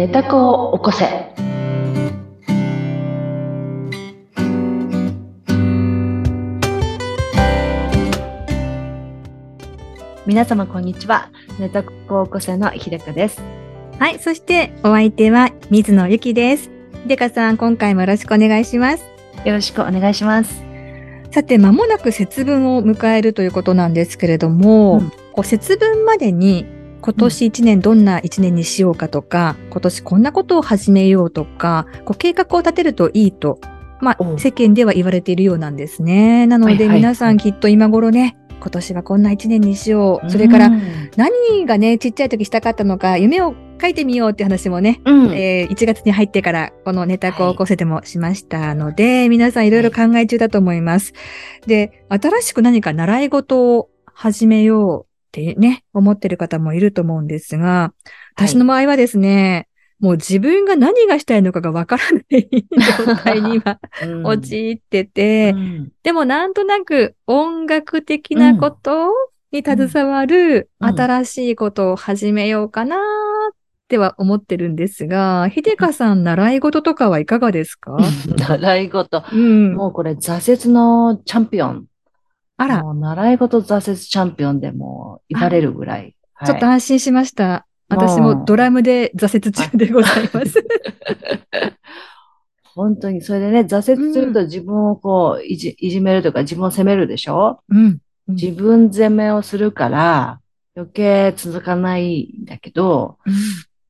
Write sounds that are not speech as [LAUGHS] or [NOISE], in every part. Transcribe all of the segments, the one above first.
寝た子を起こせ。皆様こんにちは。寝た子を起こせのひでかです。はい。そして、お相手は水野ゆきです。でかさん、今回もよろしくお願いします。よろしくお願いします。さて、間もなく節分を迎えるということなんですけれども、うんこう節分までに今年一年どんな一年にしようかとか、今年こんなことを始めようとか、こう計画を立てるといいと、まあ、世間では言われているようなんですね。なので、はいはい皆さんきっと今頃ね、今年はこんな一年にしよう。それから、うん、何がね、ちっちゃい時したかったのか、夢を書いてみようって話もね、うんえー1月に入ってからこのネタを起こせてもしましたので、皆さんいろいろ考え中だと思います。で、新しく何か習い事を始めようってね、思ってる方もいると思うんですが、私の場合はですね、もう自分が何がしたいのかがわからない状態に今 [LAUGHS] うん陥ってて、うんでもなんとなく音楽的なことに携わるうん新しいことを始めようかなっては思ってるんですが、ひでかさん習い事とかはいかがですか？[LAUGHS] 習い事。うん。もうこれ挫折のチャンピオン。あら、もう習い事挫折チャンピオンでも言われるぐらい。ちょっとはい安心しました。私もドラムで挫折中でございます。本当に、それでね、挫折すると自分をこう、いじ、いじめるとか自分を責めるでしょ？うん。自分責めをするから余計続かないんだけど、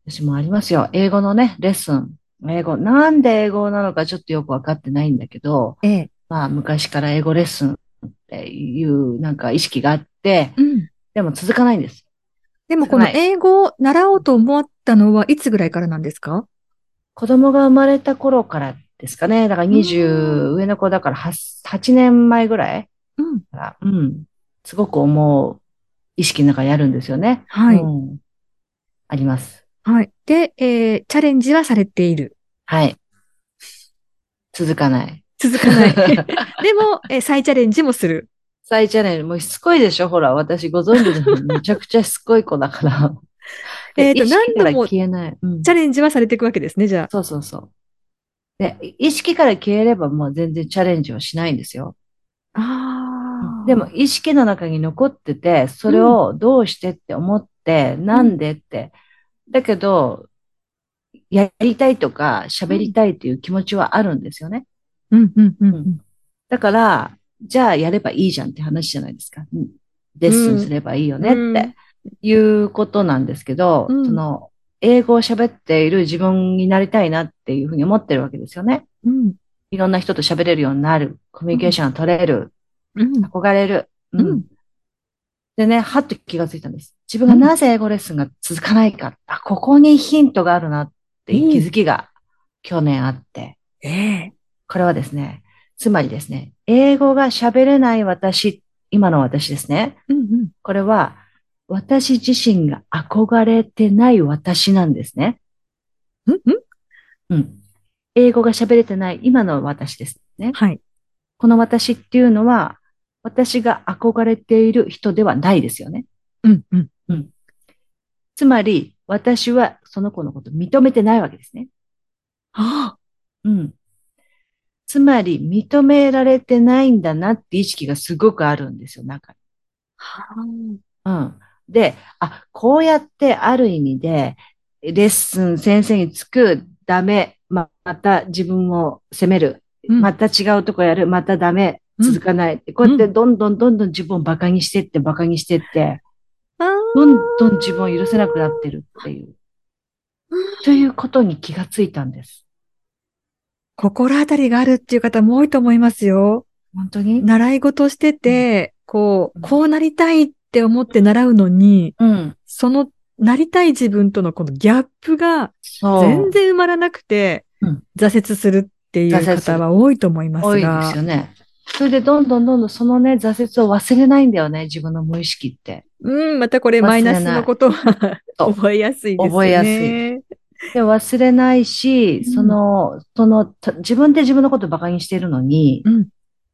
私もありますよ。英語のね、レッスン。英語。なんで英語なのかちょっとよくわかってないんだけど、ええ。まあ昔から英語レッスンっていうなんか意識があって、うん。でも続かないんです。でもこの英語を習おうと思ったのはいつぐらいからなんですか？子供が生まれた頃からですかね。だから20、上の子だから 8, 8年前ぐらいうん。から、うん。すごく思う意識の中にあるんですよね。はい。うんあります。はい。で、えー、チャレンジはされている。はい。続かない。続かない。[LAUGHS] でも、えー再チャレンジもする。再チャレンジ、もうしつこいでしょほら、私ご存知のようにめちゃくちゃしつこい子だから。[LAUGHS] えーと何度も消えない。うんチャレンジはされていくわけですね、じゃあ。そうそうそう。で、意識から消えればもう全然チャレンジをしないんですよ。あでも、意識の中に残ってて、それをどうしてって思って、なんでって。だけど、やりたいとか喋りたいという気持ちはあるんですよね。うん、うん、うんうん。だから、じゃあやればいいじゃんって話じゃないですか。うんレッスンすればいいよねうんっていうことなんですけど、うんその、英語を喋っている自分になりたいなっていうふうに思ってるわけですよね。うん、いろんな人と喋れるようになる。コミュニケーションが取れる。うん。憧れる。うん。うんでね、はっと気がついたんです。自分がなぜ英語レッスンが続かないか。あ、ここにヒントがあるなっていう気づきが去年あって。ええこれはですね、つまりですね、英語が喋れない私、今の私ですね。うん、うん。これは、私自身が憧れてない私なんですね。うん、うん。うん。英語が喋れてない今の私ですね。はい。この私っていうのは、私が憧れている人ではないですよね。うん、うん。つまり、私はその子のことを認めてないわけですね。あうん。つまり、認められてないんだなって意識がすごくあるんですよ、中に。あ。うん。で、あ、こうやってある意味で、レッスン先生につく、ダメ、ま、また自分を責める、うんまた違うとこやる、またダメ、うん続かない。こうやってどんどんどんどん自分を馬鹿にしてって、馬鹿にしてって、どんどん自分を許せなくなってるっていう、ということに気がついたんです。心当たりがあるっていう方も多いと思いますよ。本当に？習い事してて、こう、うんこうなりたいって思って習うのに、うん。そのなりたい自分とのこのギャップが。全然埋まらなくてうん、挫折するっていう方は多いと思います多いが。ですよね。それでどんどんどんどんそのね、挫折を忘れないんだよね、自分の無意識って。うん、またこれマイナスのことは覚えやすいですよね。覚えやすいで、忘れないし、うんその、その、た自分で自分のことを馬鹿にしているのに、うん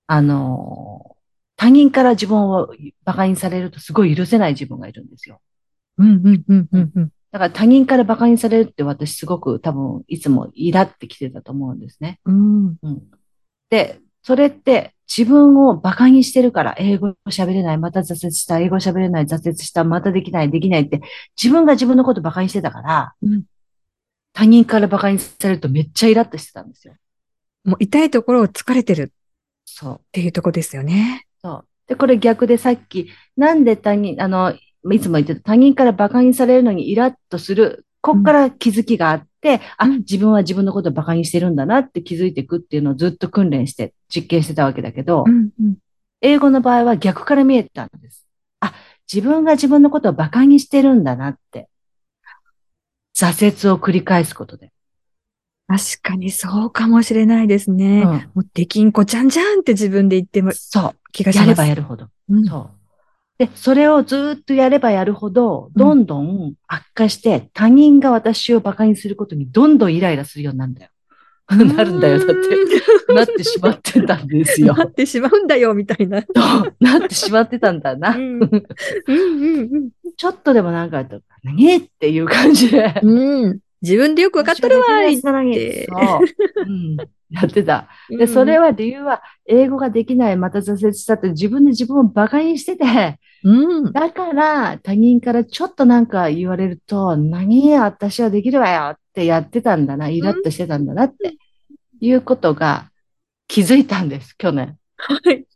あの、他人から自分を馬鹿にされるとすごい許せない自分がいるんですよ。うんうんうんうんうん。だから他人から馬鹿にされるって私すごく多分いつもイラってきてたと思うんですね。うん。うん。で、それって自分を馬鹿にしてるから、英語喋れない、また挫折した、英語喋れない、挫折した、またできない、できないって、自分が自分のこと馬鹿にしてたから、うん他人から馬鹿にされるとめっちゃイラッとしてたんですよ。もう痛いところを疲れてるっそう。ていうとこですよね。そう。で、これ逆でさっき、なんで他人、あの、いつも言ってた他人から馬鹿にされるのにイラッとする、こっから気づきがあって、あ、うん自分は自分のことを馬鹿にしてるんだなって気づいていくっていうのをずっと訓練して実験してたわけだけど、うんうん。英語の場合は逆から見えたんです。あ、自分が自分のことを馬鹿にしてるんだなって。挫折を繰り返すことで。確かにそうかもしれないですね。うんもうできんこちゃんじゃんって自分で言ってもそう。気がします。やればやるほど。うんそう。で、それをずっとやればやるほど、どんどん悪化して、他人が私を馬鹿にすることにどんどんイライラするようになるんだよ。[LAUGHS] なるんだよ。だって、なってしまってたんですよ。[LAUGHS] なってしまうんだよ、みたいな。[LAUGHS] なってしまってたんだな。うんうんうんちょっとでもなんか、何っていう感じで。うん。うん。自分でよくわかっとるわいってそう。うん。やってた。で、それは理由は、英語ができない、また挫折したって自分で自分を馬鹿にしてて、うん。だから他人からちょっとなんか言われると、何私はできるわよってやってたんだな、イラッとしてたんだなっていうことが気づいたんです、去年。はい。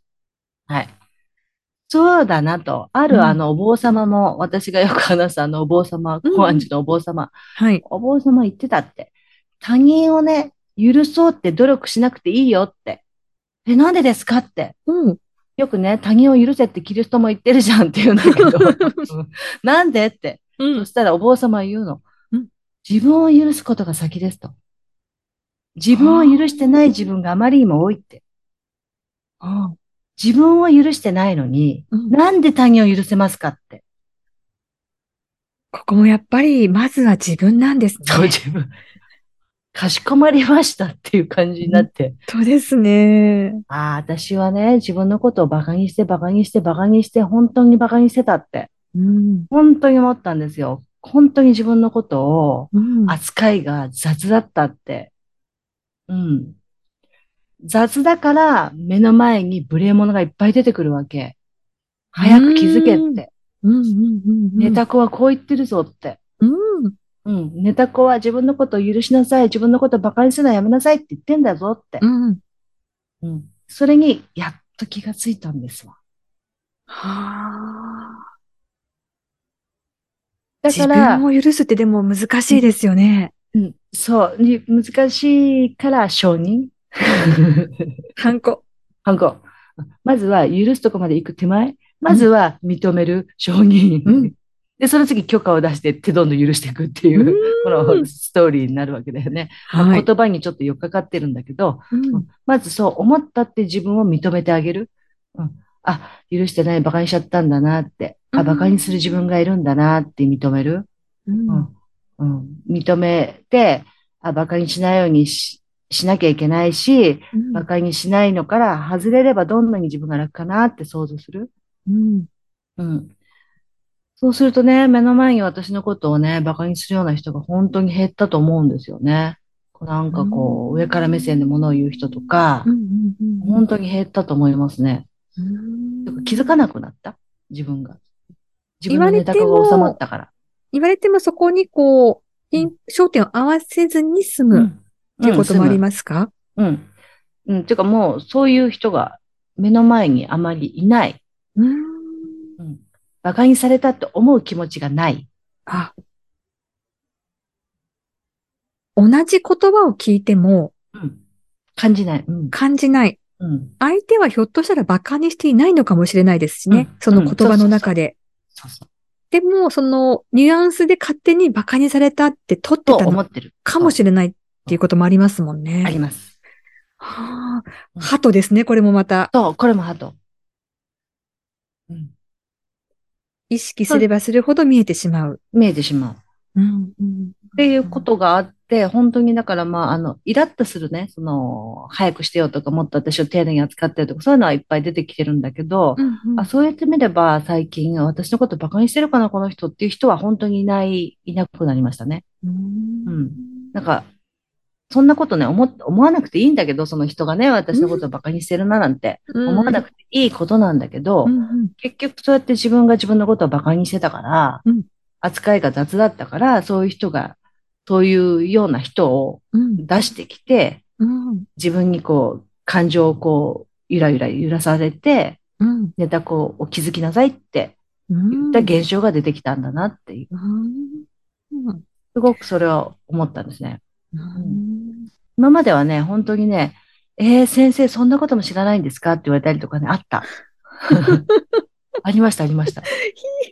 はい。そうだなと。あうんるあのお坊様も、私がよく話すあのお坊様、うん公安寺のお坊様、はい。お坊様言ってたって。他人をね、許そうって努力しなくていいよって。え、なんでですかって。うん。よくね、他人を許せってキリストも言ってるじゃんって言うんだけど、うんなんで？って。うそしたらお坊様は言うのうん。自分を許すことが先ですと。自分を許してない自分があまりにも多いって。あ自分を許してないのに、うんなんで他人を許せますか？って。ここもやっぱり、まずは自分なんですね。そう、自分。かしこまりましたっていう感じになって。そうですね。ああ、私はね、自分のことを馬鹿にして、馬鹿にして、馬鹿にして、本当に馬鹿にしてたって。うん。本当に思ったんですよ。本当に自分のことをうん。扱いが雑だったって。うん。雑だから目の前に無礼者がいっぱい出てくるわけ。早く気づけって。うんうんうんうん。ネタ子はこう言ってるぞって。うん。うん。ネタ子は自分のことを許しなさい。自分のことを馬鹿にするのはやめなさいって言ってんだぞって。うん。うん。それにやっと気がついたんですわ。はあ。自だから、分を許すってでも難しいですよね。うん、そう、に難しいから承認。ハンコ。ハンコ。まずは許すとこまで行く手前、まずは認める承認。うんで、その次許可を出して手どんどん許していくっていうう、このストーリーになるわけだよね。はい。言葉にちょっと寄っかかってるんだけど、うんまずそう思ったって自分を認めてあげる。うん、あ、許してない、馬鹿にしちゃったんだなって。あ、うん馬鹿にする自分がいるんだなって認める。うんうんうん、認めて、あ、馬鹿にしないようにししなきゃいけないし、うん馬鹿にしないのから外れればどんなに自分が楽かなって想像する。うんうん。そうするとね、目の前に私のことをね、馬鹿にするような人が本当に減ったと思うんですよね。こうなんかこう、うん上から目線で物を言う人とかう、んうんうん本当に減ったと思いますね。うん気づかなくなった？自分が。自分のネタが収まったから。言われてもそこにこう、焦点を合わせずに済むっていうこともありますか？うん。うん。ていうかもう、そういう人が目の前にあまりいない。うん。うん。馬鹿にされたって思う気持ちがない。あ。同じ言葉を聞いてもうん。感じない。うん。感じない。うん。相手はひょっとしたら馬鹿にしていないのかもしれないですしね。うんその言葉の中で。でも、そのニュアンスで勝手に馬鹿にされたって取ってとたの思ってる。かもしれないっていうこともありますもんね。あります。はあう。ん鳩ですね、これもまた。そう、これもハト。うん。意識すればするほど見えてしまう。見えてしまう。うんうん。っていうことがあって、本当にだからまあ、あの、イラッとするね、その、早くしてよとか、もっと私を丁寧に扱ってよとか、そういうのはいっぱい出てきてるんだけど、うんうん。あ、そうやってみれば最近私のことバカにしてるかな、この人っていう人は本当にいない、いなくなりましたね。うん。うん。なんか、そんなことね、思っ、思わなくていいんだけど、その人がね、私のことをバカにしてるななんて思わなくていいことなんだけど、うんうん。結局そうやって自分が自分のことをバカにしてたから、うん。扱いが雑だったから、そういう人が、そういうような人をうん。出してきて、うん。自分にこう、感情をこう、ゆらゆら揺らされて、うん。ネタこう、お気づきなさいってうん。言った現象が出てきたんだなっていう、うん。すごくそれは思ったんですね。うん。今まではね、本当にね、えー、先生そんなことも知らないんですか？って言われたりとかね、あった。ありました、ありました。い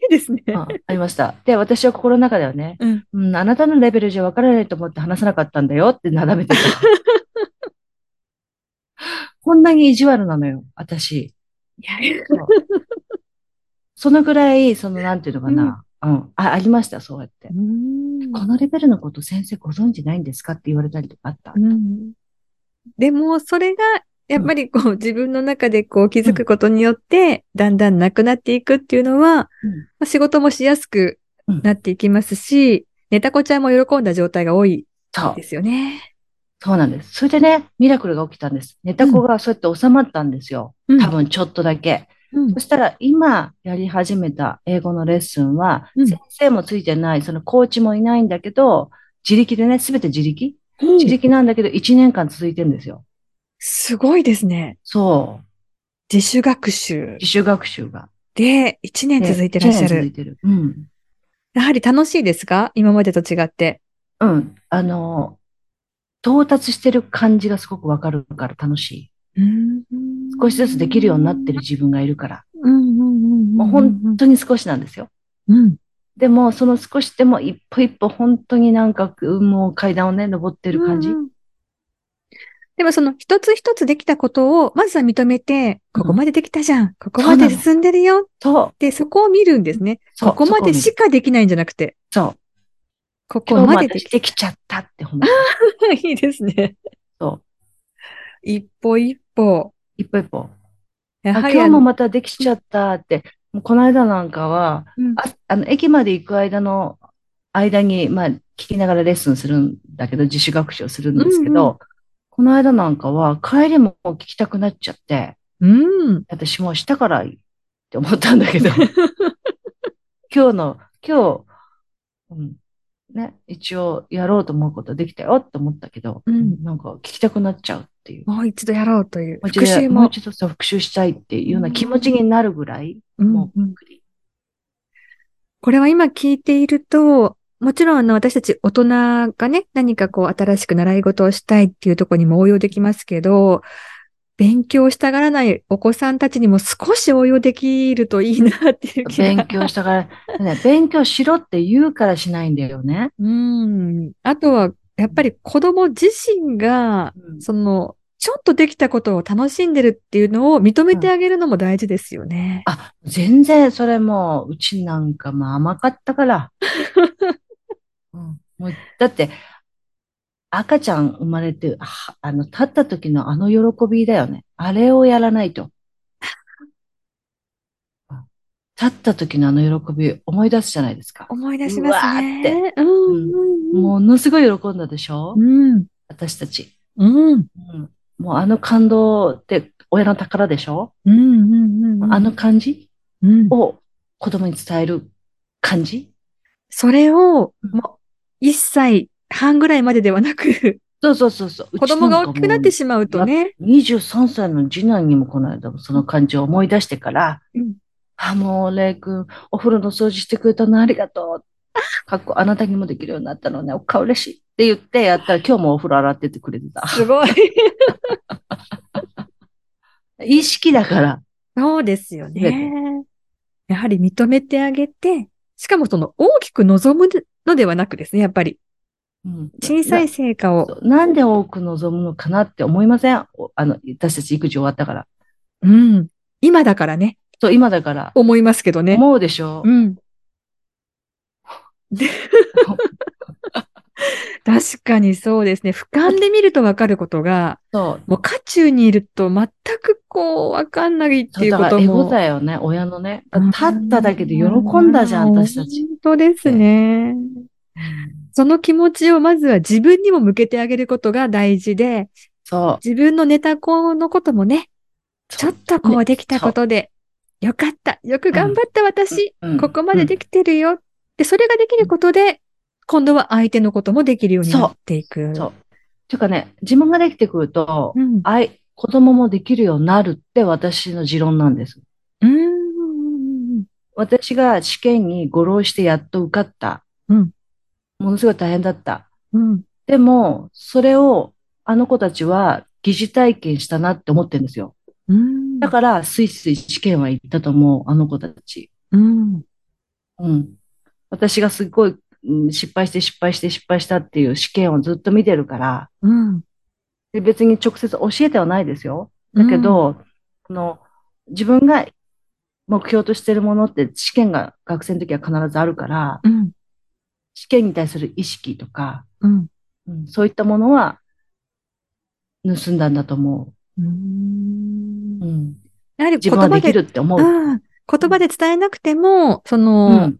いですね。うんありました。で、私は心の中ではね、うんうん、あなたのレベルじゃ分からないと思って話さなかったんだよってなだめてた。[LAUGHS] こんなに意地悪なのよ、私。いやそうそのぐらい、その、なんていうのかな、うん、あ、ありました、そうやって。うんこのレベルのこと先生ご存知ないんですか？って言われたりとかあった。うんでも、それが、やっぱりこう、自分の中でこう気づくことによって、だんだんなくなっていくっていうのは、仕事もしやすくなっていきますし、ネタコちゃんも喜んだ状態が多いそうで。すよね。そうなんです。それでね、ミラクルが起きたんです。ネタ子がそうやって収まったんですよ。うん多分ちょっとだけ。うんそしたら今やり始めた英語のレッスンは、うん先生もついてない、そのコーチもいないんだけど、自力でね、すべて自力自力なんだけど、1年間続いてるんですよ。すごいですね。そう。自主学習自主学習が。で1年続いてらっしゃる一年続い。てる。うん。やはり楽しいですか？今までと違って。うん。あの、到達してる感じがすごくわかるから楽しい。少しずつできるようになってる自分がいるから。うんうんうんうんもう本当に少しなんですよ。うんでも、その少しでも一歩一歩本当になんか、もう階段をね、登ってる感じ。うんでもその一つ一つできたことを、まずは認めて、ここまでできたじゃん。ここまで進んでるよ。そう。で、そこを見るんですね。ここまでしかできないんじゃなくて、そう。ここままでできでできちゃったって思う。た。[LAUGHS] いいですね。そう。一歩一歩。一歩一歩。今日もまたできちゃったって、この間なんかは、うん。ああの、駅まで行く間の間に、まあ、聞きながらレッスンするんだけど、自主学習をするんですけど、うんこの間なんかは帰りも聞きたくなっちゃって、うん。私もうしたからいいって思ったんだけど、[LAUGHS] 今日の、今日、うん、ね、一応やろうと思うことできたよって思ったけど、うん。なんか聞きたくなっちゃう。っていう。もう一度やろうというもう一度復習も。もう一度そう復習したいっていうような気持ちになるぐらい、うんもううんこれは今聞いていると、もちろんあの私たち大人がね、何かこう新しく習い事をしたいっていうところにも応用できますけど、勉強したがらないお子さんたちにも少し応用できるといいなっていう気が。勉強したから、ね、[LAUGHS] 勉強しろって言うからしないんだよね。うん。あとは、やっぱり子供自身が、うんその、ちょっとできたことを楽しんでるっていうのを認めてあげるのも大事ですよね。あ、全然それもう、うちなんかも甘かったから。[LAUGHS] うん、もうだって、赤ちゃん生まれて、はあの、立った時のあの喜びだよね。あれをやらないと。うん立った時のあの喜び思い出すじゃないですか。思い出しますね。うわーってうんうんうん。ものすごい喜んだでしょ？うん。私たち。うん。うんもうあの感動って親の宝でしょ？うんうんうん。あの感じ？うん、を子供に伝える感じ？それを、うんもう、1歳半ぐらいまでではなく、そうそうそうそう。子供が大きくなってししまうとね。23歳の次男にもこの間その感じを思い出してから、うんあ、もう、レイ君、お風呂の掃除してくれたのありがとう。かっこ、あなたにもできるようになったのね。お顔嬉しい。って言ってやったら今日もお風呂洗っててくれてた。すごい。[LAUGHS] 意識だから。そうですよね。やはり認めてあげて、しかもその大きく望むのではなくですね、やっぱりうん小さい成果を。そうなんで多く望むのかなって思いません？おあの、私たち育児終わったから。うん。今だからね、そう、今だから。思いますけどね。思うでしょ？うん。[LAUGHS] [LAUGHS] で [LAUGHS] 確かにそうですね。俯瞰で見るとわかることが、そう。もう渦中にいると全くこうわかんないっていうことも。ゴだよね、親のね。うん立っただけで喜んだじゃん、私たち。本当ですね。その気持ちをまずは自分にも向けてあげることが大事で、そう。自分のネタ子のこともね、ちょっとこうできたことで、よかった、よく頑張った私、うんここまでできてるよ。で、それができることで、今度は相手のこともできるようになっていく。そう。ていうかね、自分ができてくると、うん。あい、子供もできるようになるって私の持論なんです。うーん。私が試験にご浪してやっと受かった。うんものすごい大変だった。うん。でも、それをあの子たちは疑似体験したなって思ってるんですよ。うん。だから、スイスイ試験は行ったと思う、あの子たち。うん。うん。私がすごい、うん失敗して失敗して失敗したっていう試験をずっと見てるから、うん。で別に直接教えてはないですよ。だけど、この自分が目標としてるものって試験が学生の時は必ずあるから、うん。試験に対する意識とか、うん。うんそういったものは盗んだんだと思うん。う。うん、やはり自言葉で、できるって思う。うん言葉で伝えなくても、その、うん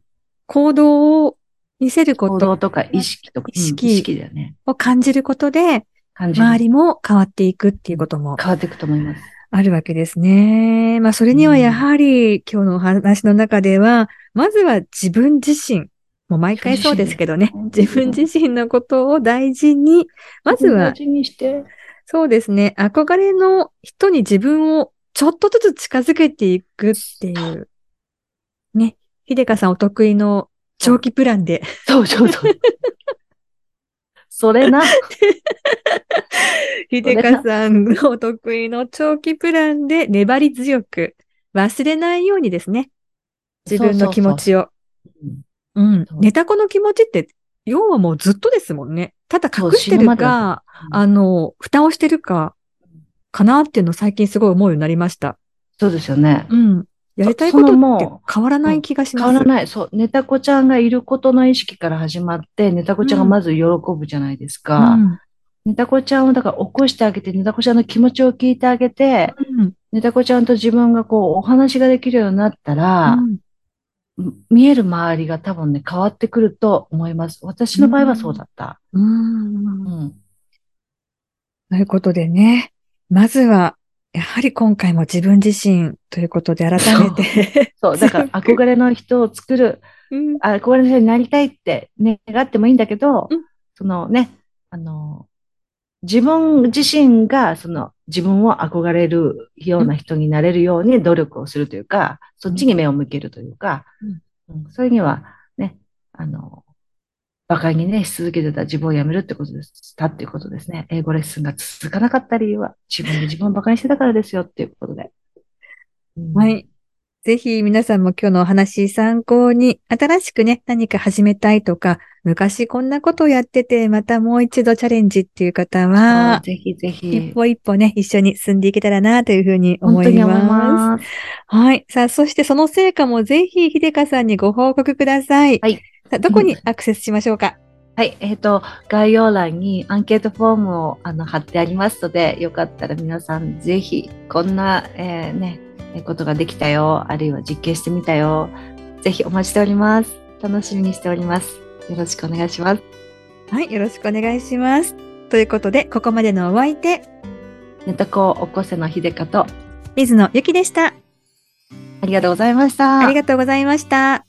行動を見せるこ行と動とか意識とか、意識うん意識だよね。を感じることで、周りも変わっていくっていうことも変わっていくと思います。あるわけですね。まあ、それにはやはり、今日のお話の中では、まずは自分自身、もう毎回そうですけどね、自自分自身のことを大事に、まずは大、事にして。そうですね、憧れの人に自分をちょっとずつ近づけていくっていう、ね、秀香さんお得意の長期プランで、そうそうそう。それな。[LAUGHS] 秀香さんのお得意の長期プランで粘り強く忘れないようにですね。自分の気持ちを。うんうんそう。ネタ子の気持ちって、要はもうずっとですもんね。ただ隠してるか、はあの、蓋をしてるか、かなっていうのを最近すごい思うようになりました。そうですよね。うん。やりたいことも変わらない気がします。変わらない。そう。ネタ子ちゃんがいることの意識から始まって、ネタ子ちゃんがまず喜ぶじゃないですか。うん。ネタ子ちゃんをだから起こしてあげて、ネタ子ちゃんの気持ちを聞いてあげて、うん。ネタ子ちゃんと自分がこうお話ができるようになったら、うん見える周りが多分ね、変わってくると思います。私の場合はそうだった。うん。うん。ということでね、まずは、やはり今回も自分自身ということで改めて、そう。だから [LAUGHS] 憧れの人を作る、うん。あ憧れの人になりたいって願ってもいいんだけど、うん。そのね、あの、自分自身がその自分を憧れるような人になれるように努力をするというか、そっちに目を向けるというか、うん。それにはね、あの、馬鹿にね、し続けてた自分をやめるってことです。たっていうことですね。英語レッスンが続かなかった理由は自分で自分を馬鹿にしてたからですよっていうことで。うんはい。ぜひ皆さんも今日のお話参考に、新しくね、何か始めたいとか、昔こんなことをやってて、またもう一度チャレンジっていう方は、ぜひぜ一ひ。歩一歩ね、一緒に進んでいけたらなというふうに思います。ます。はい。さあ、そしてその成果もぜひ、秀香さんにご報告ください。はい。どこにアクセスしましょうか、はい、えっ、と、概要欄にアンケートフォームをあの貼ってありますので、よかったら皆さんぜひ、こんな、えーね、えーことができたよ、あるいは実験してみたよ、ぜひお待ちしております。楽しみにしております。よろしくお願いします。はい。よろしくお願いします。ということで、ここまでのお相手、ネタ子を起こせの秀香と、水野ゆきでした。ありがとうございました。ありがとうございました。